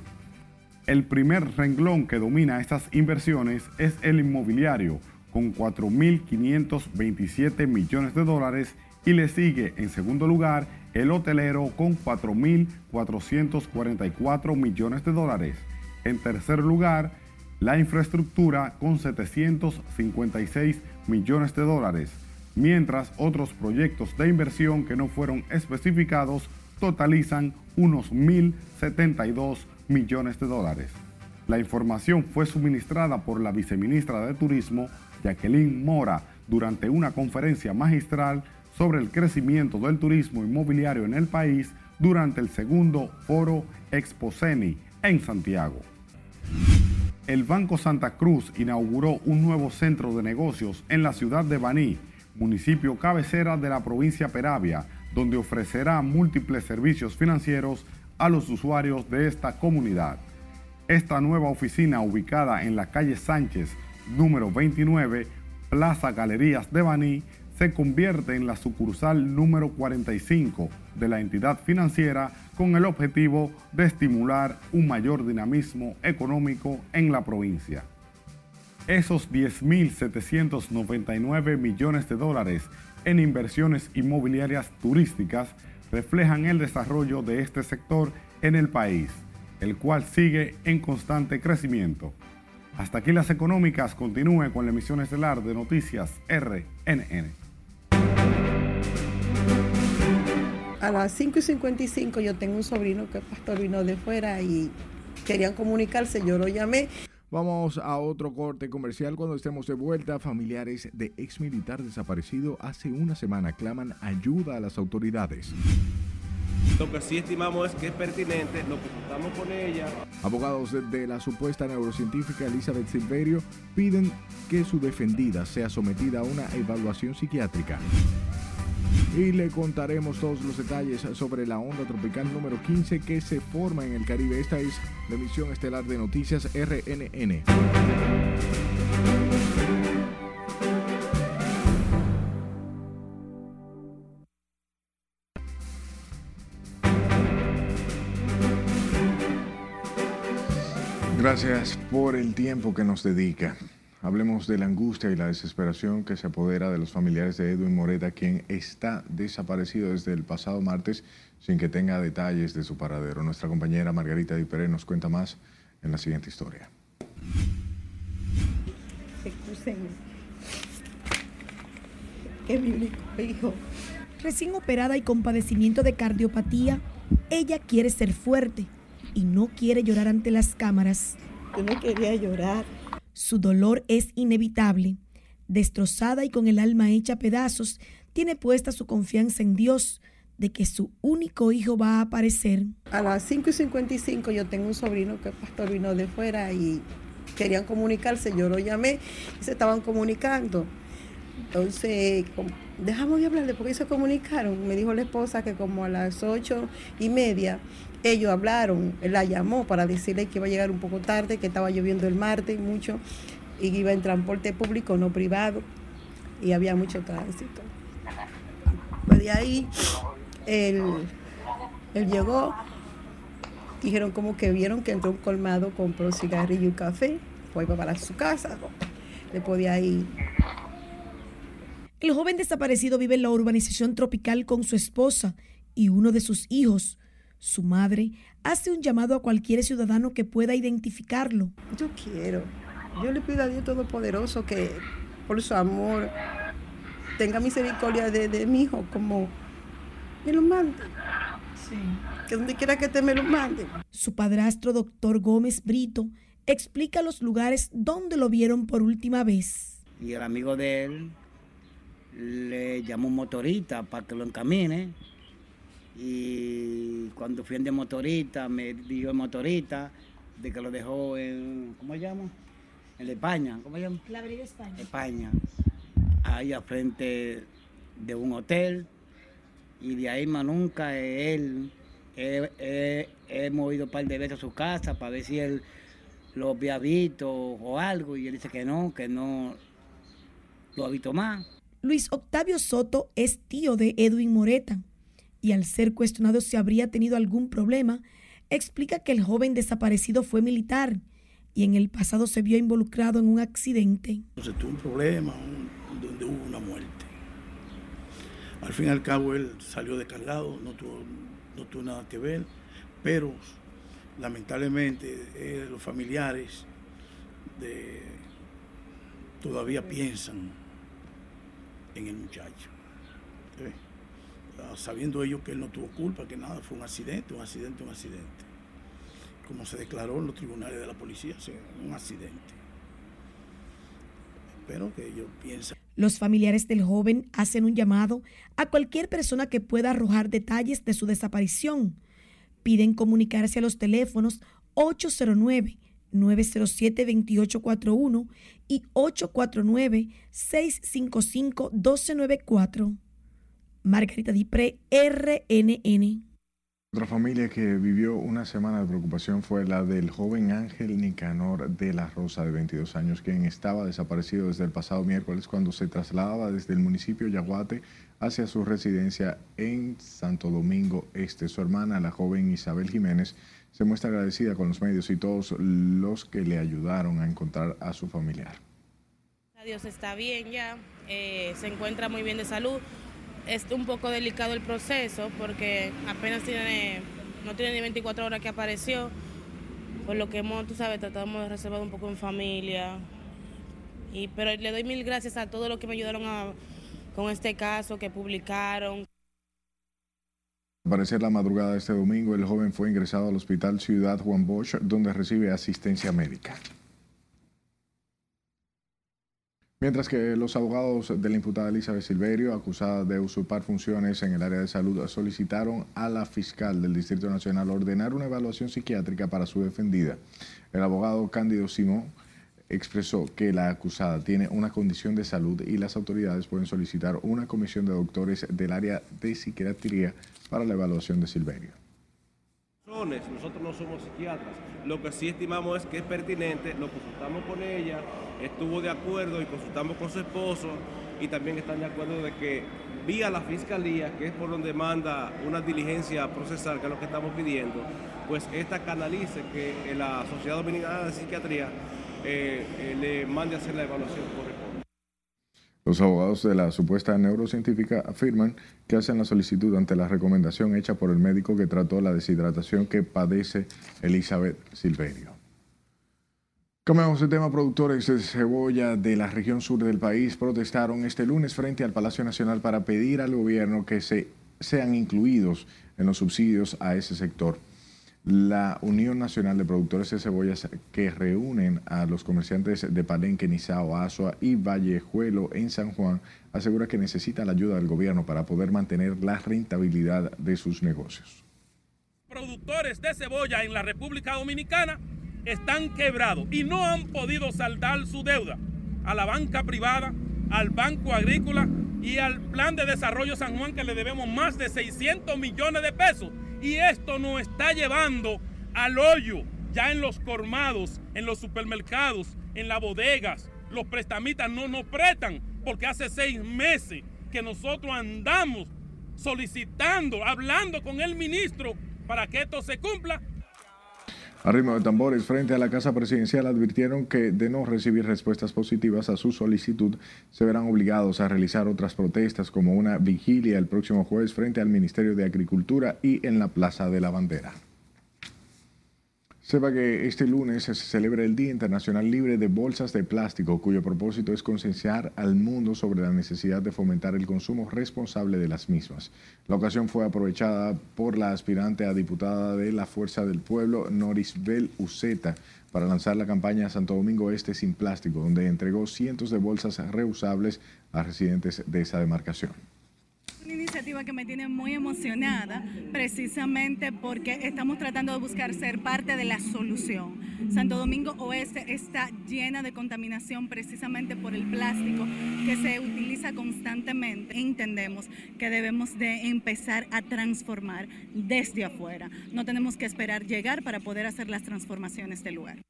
El primer renglón que domina estas inversiones es el inmobiliario, con 4.527 millones de dólares y le sigue en segundo lugar el hotelero con 4.444 millones de dólares. En tercer lugar, la infraestructura con 756 millones de dólares, mientras otros proyectos de inversión que no fueron especificados totalizan unos 1.072 millones de dólares. La información fue suministrada por la viceministra de Turismo, Jacqueline Mora, durante una conferencia magistral sobre el crecimiento del turismo inmobiliario en el país durante el segundo foro Exposeni en Santiago. El Banco Santa Cruz inauguró un nuevo centro de negocios en la ciudad de Baní, municipio cabecera de la provincia Peravia, donde ofrecerá múltiples servicios financieros a los usuarios de esta comunidad. Esta nueva oficina ubicada en la calle Sánchez, número 29, Plaza Galerías de Baní, se convierte en la sucursal número 45 de la entidad financiera con el objetivo de estimular un mayor dinamismo económico en la provincia. Esos 10.799 millones de dólares en inversiones inmobiliarias turísticas reflejan el desarrollo de este sector en el país, el cual sigue en constante crecimiento. Hasta aquí las económicas, continúe con la emisión estelar de Noticias RNN. A las 5 y 55 yo tengo un sobrino que pastor vino de fuera y querían comunicarse, yo lo llamé. Vamos a otro corte comercial cuando estemos de vuelta. Familiares de ex militar desaparecido hace una semana claman ayuda a las autoridades. Lo que sí estimamos es que es pertinente, lo que contamos con ella. Abogados de, la supuesta neurocientífica Elizabeth Silverio piden que su defendida sea sometida a una evaluación psiquiátrica. Y le contaremos todos los detalles sobre la onda tropical número 15 que se forma en el Caribe. Esta es la emisión estelar de Noticias RNN. Gracias por el tiempo que nos dedica. Hablemos de la angustia y la desesperación que se apodera de los familiares de Edwin Moreta, quien está desaparecido desde el pasado martes sin que tenga detalles de su paradero. Nuestra compañera Margarita Diperé nos cuenta más en la siguiente historia. Es mi único hijo. Recién operada y con padecimiento de cardiopatía, ella quiere ser fuerte y no quiere llorar ante las cámaras. Yo no quería llorar. Su dolor es inevitable. Destrozada y con el alma hecha pedazos, tiene puesta su confianza en Dios de que su único hijo va a aparecer. A las 5 y 55 yo tengo un sobrino que pastor vino de fuera y querían comunicarse. Yo lo llamé y se estaban comunicando. Entonces, dejamos de hablarle porque se comunicaron. Me dijo la esposa que como a las ocho y media ellos hablaron, él la llamó para decirle que iba a llegar un poco tarde, que estaba lloviendo el martes mucho y que iba en transporte público, no privado, y había mucho tránsito. Pues de ahí él, él llegó, dijeron como que vieron que entró un colmado, compró cigarrillo y café, fue para su casa, después de ahí el joven desaparecido vive en la urbanización tropical con su esposa y uno de sus hijos. Su madre hace un llamado a cualquier ciudadano que pueda identificarlo. Yo quiero, yo le pido a Dios Todopoderoso que por su amor tenga misericordia de, de mi hijo como me lo mande. Sí. Que donde quiera que te me lo mande. Su padrastro, doctor Gómez Brito, explica los lugares donde lo vieron por última vez. Y el amigo de él le llamó un motorista para que lo encamine. Y cuando fui de motorista, me dijo el motorista de que lo dejó en, ¿cómo se llama? En la España, ¿cómo se llama? La Avenida España. España. Ahí al frente de un hotel. Y de ahí más nunca él, he, he, he movido un par de veces a su casa para ver si él lo había visto o algo. Y él dice que no, que no lo ha visto más. Luis Octavio Soto es tío de Edwin Moreta y al ser cuestionado si habría tenido algún problema, explica que el joven desaparecido fue militar y en el pasado se vio involucrado en un accidente. Se tuvo un problema donde hubo una muerte. Al fin y al cabo él salió descargado, no tuvo, no tuvo nada que ver, pero lamentablemente eh, los familiares todavía piensan en el muchacho. Sabiendo ellos que él no tuvo culpa, que nada, fue un accidente, un accidente, un accidente. como se declaró en los tribunales de la policía, un accidente. Espero que ellos piensen. Los familiares del joven hacen un llamado a cualquier persona que pueda arrojar detalles de su desaparición. Piden comunicarse a los teléfonos 809 907-2841 y 849-655-1294. Margarita Dipré, RNN. Otra familia que vivió una semana de preocupación fue la del joven Ángel Nicanor de la Rosa, de 22 años, quien estaba desaparecido desde el pasado miércoles cuando se trasladaba desde el municipio Yaguate hacia su residencia en Santo Domingo Este. Su hermana, la joven Isabel Jiménez, se muestra agradecida con los medios y todos los que le ayudaron a encontrar a su familiar. Dios está bien ya, eh, se encuentra muy bien de salud. Es un poco delicado el proceso porque apenas tiene, no tiene ni 24 horas que apareció, por lo que hemos, tú sabes, tratamos de reservar un poco en familia. Y, pero le doy mil gracias a todos los que me ayudaron con este caso, que publicaron. Al parecer la madrugada de este domingo, el joven fue ingresado al Hospital Ciudad Juan Bosch, donde recibe asistencia médica. Mientras que los abogados de la imputada Elizabeth Silverio, acusada de usurpar funciones en el área de salud, solicitaron a la fiscal del Distrito Nacional ordenar una evaluación psiquiátrica para su defendida. El abogado Cándido Simón expresó que la acusada tiene una condición de salud y las autoridades pueden solicitar una comisión de doctores del área de psiquiatría para la evaluación de Silverio. Nosotros no somos psiquiatras. Lo que sí estimamos es que es pertinente, lo consultamos con ella, estuvo de acuerdo y consultamos con su esposo y también están de acuerdo de que vía la fiscalía, que es por donde manda una diligencia procesal, que es lo que estamos pidiendo, pues esta canalice que la Sociedad Dominicana de Psiquiatría eh, eh, le mande a hacer la evaluación correspondiente. Los abogados de la supuesta neurocientífica afirman que hacen la solicitud ante la recomendación hecha por el médico que trató la deshidratación que padece Elizabeth Silverio. Cambiamos de tema. Productores de cebolla de la región sur del país protestaron este lunes frente al Palacio Nacional para pedir al gobierno que se, sean incluidos en los subsidios a ese sector. La Unión Nacional de Productores de Cebollas, que reúnen a los comerciantes de Palenque, Nizao, Asua y Vallejuelo en San Juan, asegura que necesita la ayuda del gobierno para poder mantener la rentabilidad de sus negocios. Productores de cebolla en la República Dominicana están quebrados y no han podido saldar su deuda a la banca privada, al Banco Agrícola y al Plan de Desarrollo San Juan que le debemos más de 600 millones de pesos y esto nos está llevando al hoyo, ya en los colmados, en los supermercados, en las bodegas. Los prestamistas no nos prestan porque hace seis meses que nosotros andamos solicitando, hablando con el ministro para que esto se cumpla. A ritmo de tambores, frente a la Casa Presidencial advirtieron que de no recibir respuestas positivas a su solicitud, se verán obligados a realizar otras protestas como una vigilia el próximo jueves frente al Ministerio de Agricultura y en la Plaza de la Bandera. Sepa que este lunes se celebra el Día Internacional Libre de Bolsas de Plástico, cuyo propósito es concienciar al mundo sobre la necesidad de fomentar el consumo responsable de las mismas. La ocasión fue aprovechada por la aspirante a diputada de la Fuerza del Pueblo, Norisbel Uceta, para lanzar la campaña Santo Domingo Este sin plástico, donde entregó cientos de bolsas reusables a residentes de esa demarcación una iniciativa que me tiene muy emocionada, precisamente porque estamos tratando de buscar ser parte de la solución. Santo Domingo Oeste está llena de contaminación precisamente por el plástico que se utiliza constantemente. Entendemos que debemos de empezar a transformar desde afuera. No tenemos que esperar llegar para poder hacer las transformaciones del lugar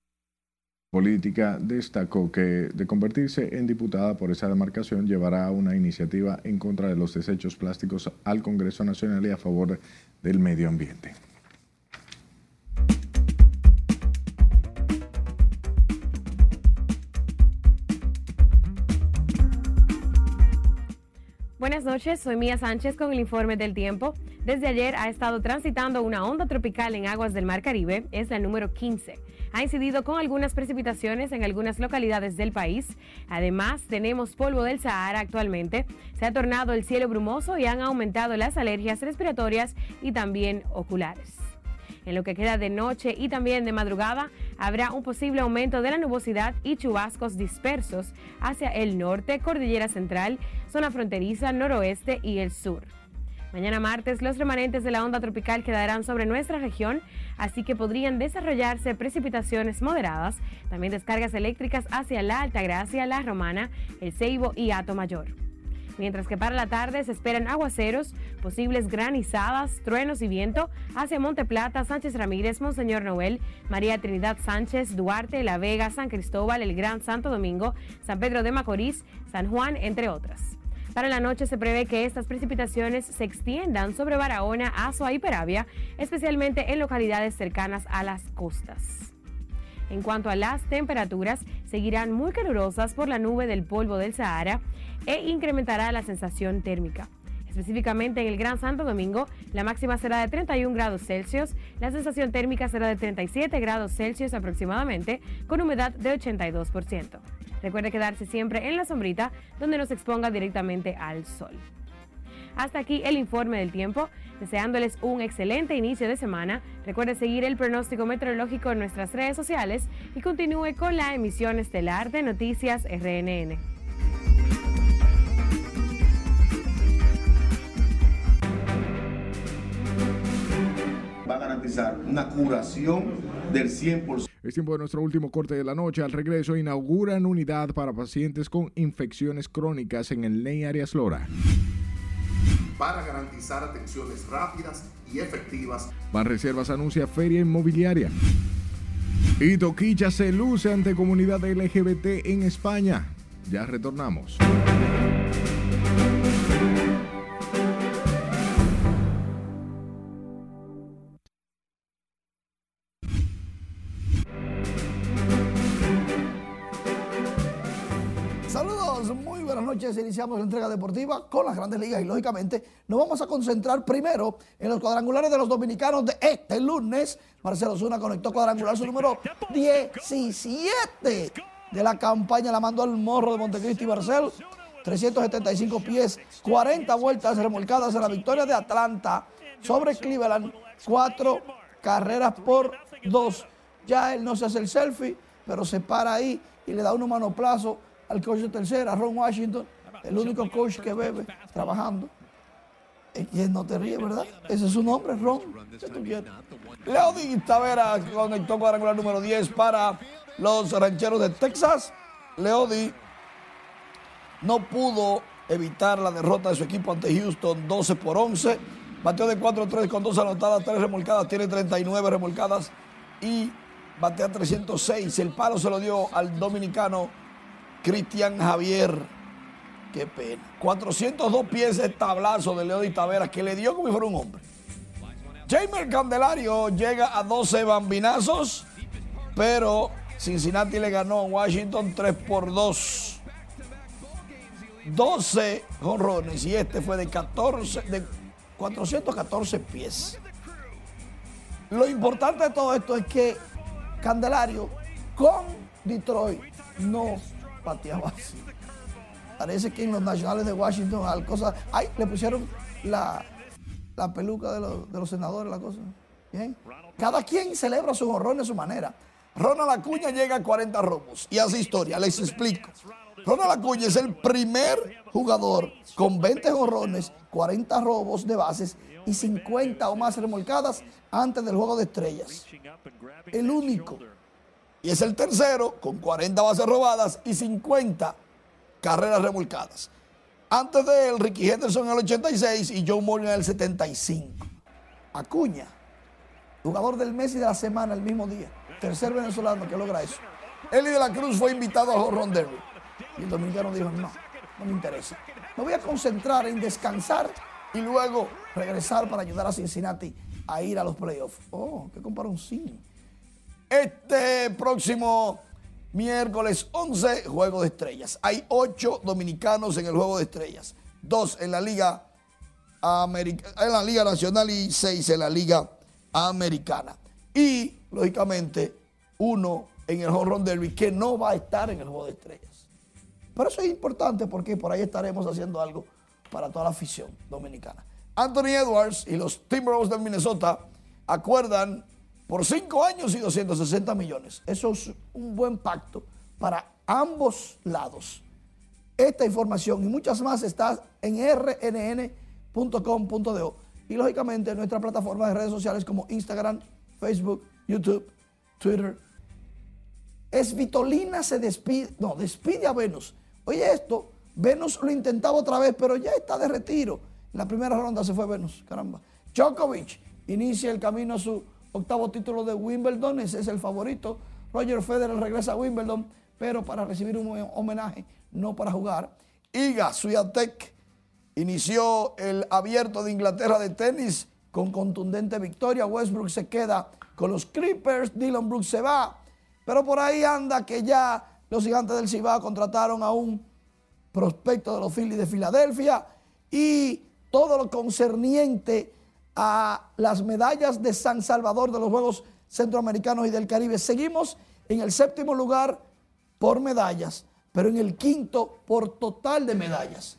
política destacó que de convertirse en diputada por esa demarcación llevará una iniciativa en contra de los desechos plásticos al Congreso Nacional y a favor del medio ambiente. Buenas noches, soy Mía Sánchez con el informe del tiempo. Desde ayer ha estado transitando una onda tropical en aguas del Mar Caribe, es la número 15 ha incidido con algunas precipitaciones en algunas localidades del país. Además, tenemos polvo del Sahara actualmente. Se ha tornado el cielo brumoso y han aumentado las alergias respiratorias y también oculares. En lo que queda de noche y también de madrugada, habrá un posible aumento de la nubosidad y chubascos dispersos hacia el norte, cordillera central, zona fronteriza, noroeste y el sur. Mañana martes los remanentes de la onda tropical quedarán sobre nuestra región, así que podrían desarrollarse precipitaciones moderadas, también descargas eléctricas hacia la Alta Gracia, La Romana, El Ceibo y Ato Mayor. Mientras que para la tarde se esperan aguaceros, posibles granizadas, truenos y viento hacia Monte Plata, Sánchez Ramírez, Monseñor Noel, María Trinidad Sánchez, Duarte, La Vega, San Cristóbal, El Gran Santo Domingo, San Pedro de Macorís, San Juan, entre otras. Para la noche se prevé que estas precipitaciones se extiendan sobre Barahona, Azua y Peravia, especialmente en localidades cercanas a las costas. En cuanto a las temperaturas, seguirán muy calurosas por la nube del polvo del Sahara e incrementará la sensación térmica. Específicamente en el Gran Santo Domingo, la máxima será de 31 grados Celsius, la sensación térmica será de 37 grados Celsius aproximadamente, con humedad de 82%. Recuerde quedarse siempre en la sombrita, donde nos exponga directamente al sol. Hasta aquí el informe del tiempo, deseándoles un excelente inicio de semana. Recuerde seguir el pronóstico meteorológico en nuestras redes sociales y continúe con la emisión estelar de Noticias RNN. va a garantizar una curación del 100%. Es tiempo de nuestro último corte de la noche. Al regreso inauguran unidad para pacientes con infecciones crónicas en el Ney Arias Lora. Para garantizar atenciones rápidas y efectivas. Banreservas anuncia feria inmobiliaria. Y Toquilla se luce ante comunidad LGBT en España. Ya retornamos. Iniciamos la entrega deportiva con las grandes ligas y lógicamente nos vamos a concentrar primero en los cuadrangulares de los dominicanos de este lunes. Marcelo Zuna conectó cuadrangular su número 17 de la campaña, la mandó al morro de Montecristi y Barcel. 375 pies, 40 vueltas remolcadas en la victoria de Atlanta sobre Cleveland. Cuatro carreras por dos. Ya él no se hace el selfie, pero se para ahí y le da un manoplazo al coach de tercera, Ron Washington, el único coach que bebe trabajando. Y no te ríe, ¿verdad? Ese es su nombre, Ron. Leody Tavera conectó cuadrangular número 10 para los rancheros de Texas. Leody no pudo evitar la derrota de su equipo ante Houston 12 por 11. Bateó de 4-3 con dos anotadas, tres remolcadas, tiene 39 remolcadas y batea 306. El palo se lo dio al dominicano Cristian Javier. Qué pena. 402 pies de tablazo de Leody Taveras que le dio como si fuera un hombre. Jamer Candelario llega a 12 bambinazos, pero Cincinnati le ganó a Washington 3 por 2. 12 jonrones y este fue de 14 de 414 pies. Lo importante de todo esto es que Candelario con Detroit no pateaba así. Parece que en los nacionales de Washington al cosa, ay, le pusieron la, la peluca de los, de los senadores, la cosa. Bien. Cada quien celebra su honrón a su manera. Ronald Acuña llega a 40 robos y hace historia, les explico. Ronald Acuña es el primer jugador con 20 jorrones, 40 robos de bases y 50 o más remolcadas antes del juego de estrellas. El único. Y es el tercero con 40 bases robadas y 50 carreras remolcadas. Antes de él, Ricky Henderson en el 86 y Joe Morgan en el 75. Acuña, jugador del mes y de la semana el mismo día. Tercer venezolano que logra eso. Eli de la Cruz fue invitado al Horror Derby. Y el dominicano dijo, no, no me interesa. Me voy a concentrar en descansar y luego regresar para ayudar a Cincinnati a ir a los playoffs. Oh, qué comparóncino. Este próximo miércoles 11, Juego de Estrellas. Hay ocho dominicanos en el Juego de Estrellas. Dos en la Liga, America, en la Liga Nacional y seis en la Liga Americana. Y, lógicamente, uno en el Home Run Derby que no va a estar en el Juego de Estrellas. Pero eso es importante porque por ahí estaremos haciendo algo para toda la afición dominicana. Anthony Edwards y los Timberwolves de Minnesota acuerdan por 5 años y 260 millones. Eso es un buen pacto para ambos lados. Esta información y muchas más está en rnn.com.do y lógicamente en nuestra plataforma de redes sociales como Instagram, Facebook, YouTube, Twitter. Esvitolina se despide, no, despide a Venus. Oye esto, Venus lo intentaba otra vez, pero ya está de retiro. En la primera ronda se fue Venus, caramba. Djokovic inicia el camino a su octavo título de Wimbledon, ese es el favorito. Roger Federer regresa a Wimbledon, pero para recibir un homenaje, no para jugar. Iga Swiatek inició el abierto de Inglaterra de tenis con contundente victoria. Westbrook se queda con los Clippers, Dylan Brooks se va, pero por ahí anda que ya los gigantes del Cibao contrataron a un prospecto de los Phillies de Filadelfia y todo lo concerniente a las medallas de San Salvador de los Juegos Centroamericanos y del Caribe. Seguimos en el séptimo lugar por medallas, pero en el quinto por total de medallas.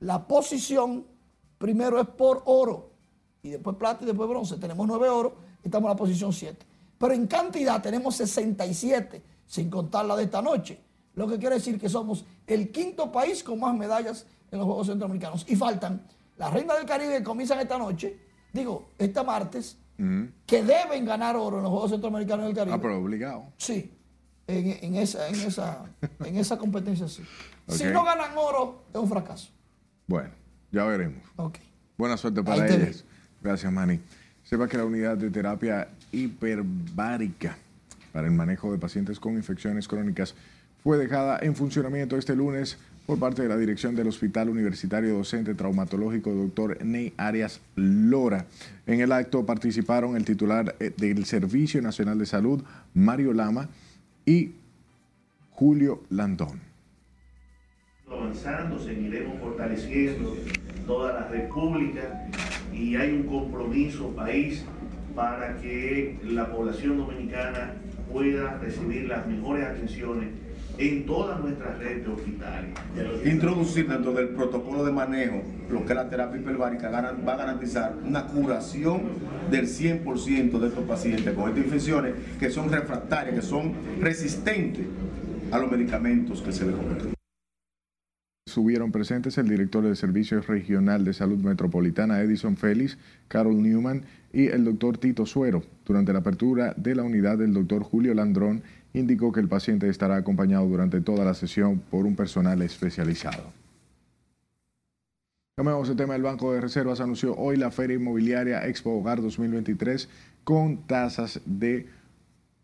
La posición primero es por oro y después plata y después bronce. Tenemos nueve oro y estamos en la posición siete. Pero en cantidad tenemos 67, sin contar la de esta noche. Lo que quiere decir que somos el quinto país con más medallas en los Juegos Centroamericanos. Y faltan la Reina del Caribe que comienzan esta noche digo, este martes, que deben ganar oro en los Juegos Centroamericanos del Caribe. Ah, pero obligado. Sí, en, esa, en, esa, en esa competencia sí. Si no ganan oro, es un fracaso. Bueno, ya veremos. Ok. Buena suerte para ellos. Gracias, Manny. Sepa que la unidad de terapia hiperbárica para el manejo de pacientes con infecciones crónicas fue dejada en funcionamiento este lunes por parte de la dirección del Hospital Universitario Docente Traumatológico, doctor Ney Arias Lora. En el acto participaron el titular eh, del Servicio Nacional de Salud, Mario Lama, y Julio Landón. Avanzando, seguiremos fortaleciendo toda la República y hay un compromiso país para que la población dominicana pueda recibir las mejores atenciones en toda nuestra red de hospitales. Introducir dentro del protocolo de manejo lo que es la terapia hiperbárica va a garantizar una curación del 100% de estos pacientes con estas infecciones que son refractarias, que son resistentes a los medicamentos que se les ofrecen. Estuvieron presentes el director del Servicio Regional de Salud Metropolitana, Edison Félix, Carol Newman y el doctor Tito Suero. Durante la apertura de la unidad, el doctor Julio Landrón indicó que el paciente estará acompañado durante toda la sesión por un personal especializado. Cambiamos el tema del Banco de Reservas. Anunció hoy la Feria Inmobiliaria Expo Hogar 2023 con tasas de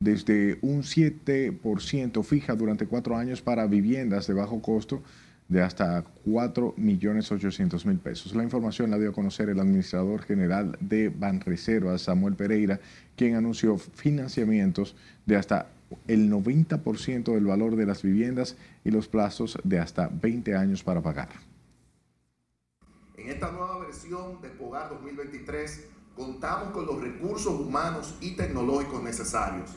desde un 7% fija durante cuatro años para viviendas de bajo costo de hasta 4.800.000 pesos. La información la dio a conocer el administrador general de Banreservas, Samuel Pereira, quien anunció financiamientos de hasta el 90% del valor de las viviendas y los plazos de hasta 20 años para pagar. En esta nueva versión de POGAR 2023 contamos con los recursos humanos y tecnológicos necesarios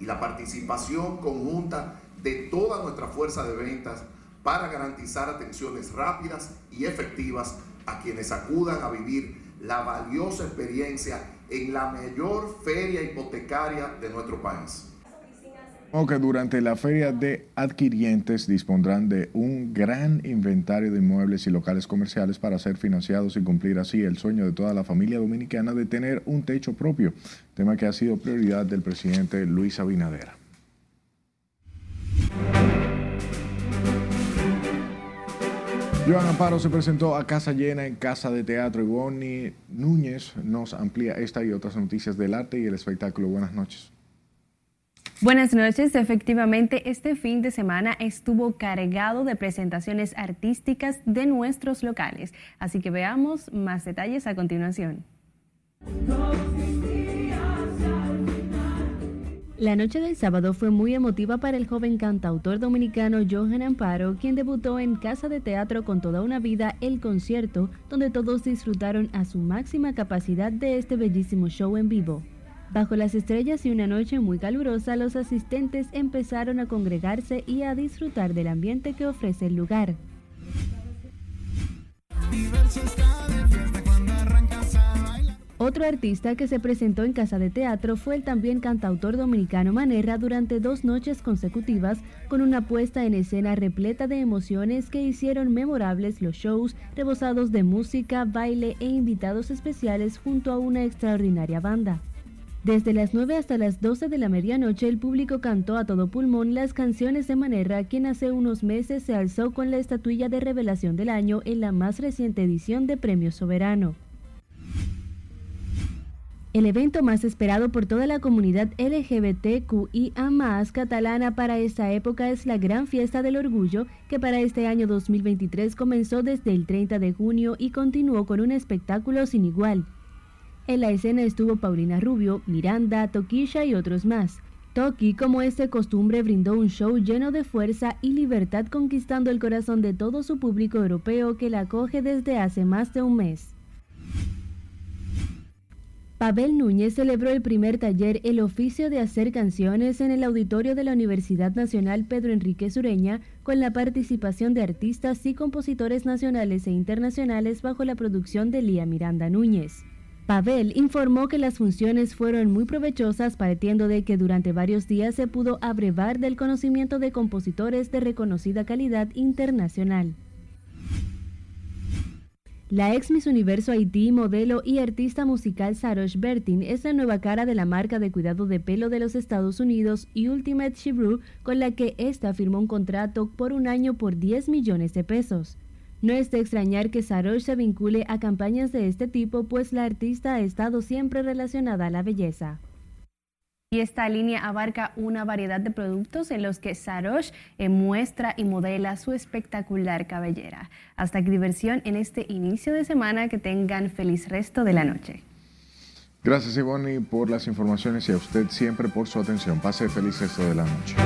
y la participación conjunta de toda nuestra fuerza de ventas para garantizar atenciones rápidas y efectivas a quienes acudan a vivir la valiosa experiencia en la mayor feria hipotecaria de nuestro país que durante la feria de adquirientes dispondrán de un gran inventario de inmuebles y locales comerciales para ser financiados y cumplir así el sueño de toda la familia dominicana de tener un techo propio, tema que ha sido prioridad del presidente Luis Abinader. Joan Amparo se presentó a casa llena en Casa de Teatro y Bonnie Núñez nos amplía esta y otras noticias del arte y el espectáculo. Buenas noches. Buenas noches. Efectivamente, este fin de semana estuvo cargado de presentaciones artísticas de nuestros locales. Así que veamos más detalles a continuación. La noche del sábado fue muy emotiva para el joven cantautor dominicano Johan Amparo, quien debutó en Casa de Teatro con toda una vida El Concierto, donde todos disfrutaron a su máxima capacidad de este bellísimo show en vivo. Bajo las estrellas y una noche muy calurosa, los asistentes empezaron a congregarse y a disfrutar del ambiente que ofrece el lugar. Otro artista que se presentó en Casa de Teatro fue el también cantautor dominicano Manerra durante dos noches consecutivas con una puesta en escena repleta de emociones que hicieron memorables los shows rebosados de música, baile e invitados especiales junto a una extraordinaria banda. Desde las 9 hasta las 12 de la medianoche el público cantó a todo pulmón las canciones de Manerra, quien hace unos meses se alzó con la estatuilla de revelación del año en la más reciente edición de Premio Soberano. El evento más esperado por toda la comunidad LGBTQIA catalana para esta época es la Gran Fiesta del Orgullo, que para este año 2023 comenzó desde el 30 de junio y continuó con un espectáculo sin igual. En la escena estuvo Paulina Rubio, Miranda, Toquisha y otros más. Toki, como es de costumbre, brindó un show lleno de fuerza y libertad conquistando el corazón de todo su público europeo que la acoge desde hace más de un mes. Pavel Núñez celebró el primer taller El oficio de hacer canciones en el auditorio de la Universidad Nacional Pedro Enrique Sureña con la participación de artistas y compositores nacionales e internacionales bajo la producción de Lía Miranda Núñez. Pavel informó que las funciones fueron muy provechosas partiendo de que durante varios días se pudo abrevar del conocimiento de compositores de reconocida calidad internacional. La ex Miss Universo Haití, modelo y artista musical Sarosh Bertin es la nueva cara de la marca de cuidado de pelo de los Estados Unidos Ultimate Shibru, con la que esta firmó un contrato por un año por 10 millones de pesos. No es de extrañar que Sarosh se vincule a campañas de este tipo, pues la artista ha estado siempre relacionada a la belleza. Y esta línea abarca una variedad de productos en los que Sarosh eh, muestra y modela su espectacular cabellera. Hasta que diversión en este inicio de semana, que tengan feliz resto de la noche. Gracias Ivonne por las informaciones y a usted siempre por su atención. Pase feliz resto de la noche.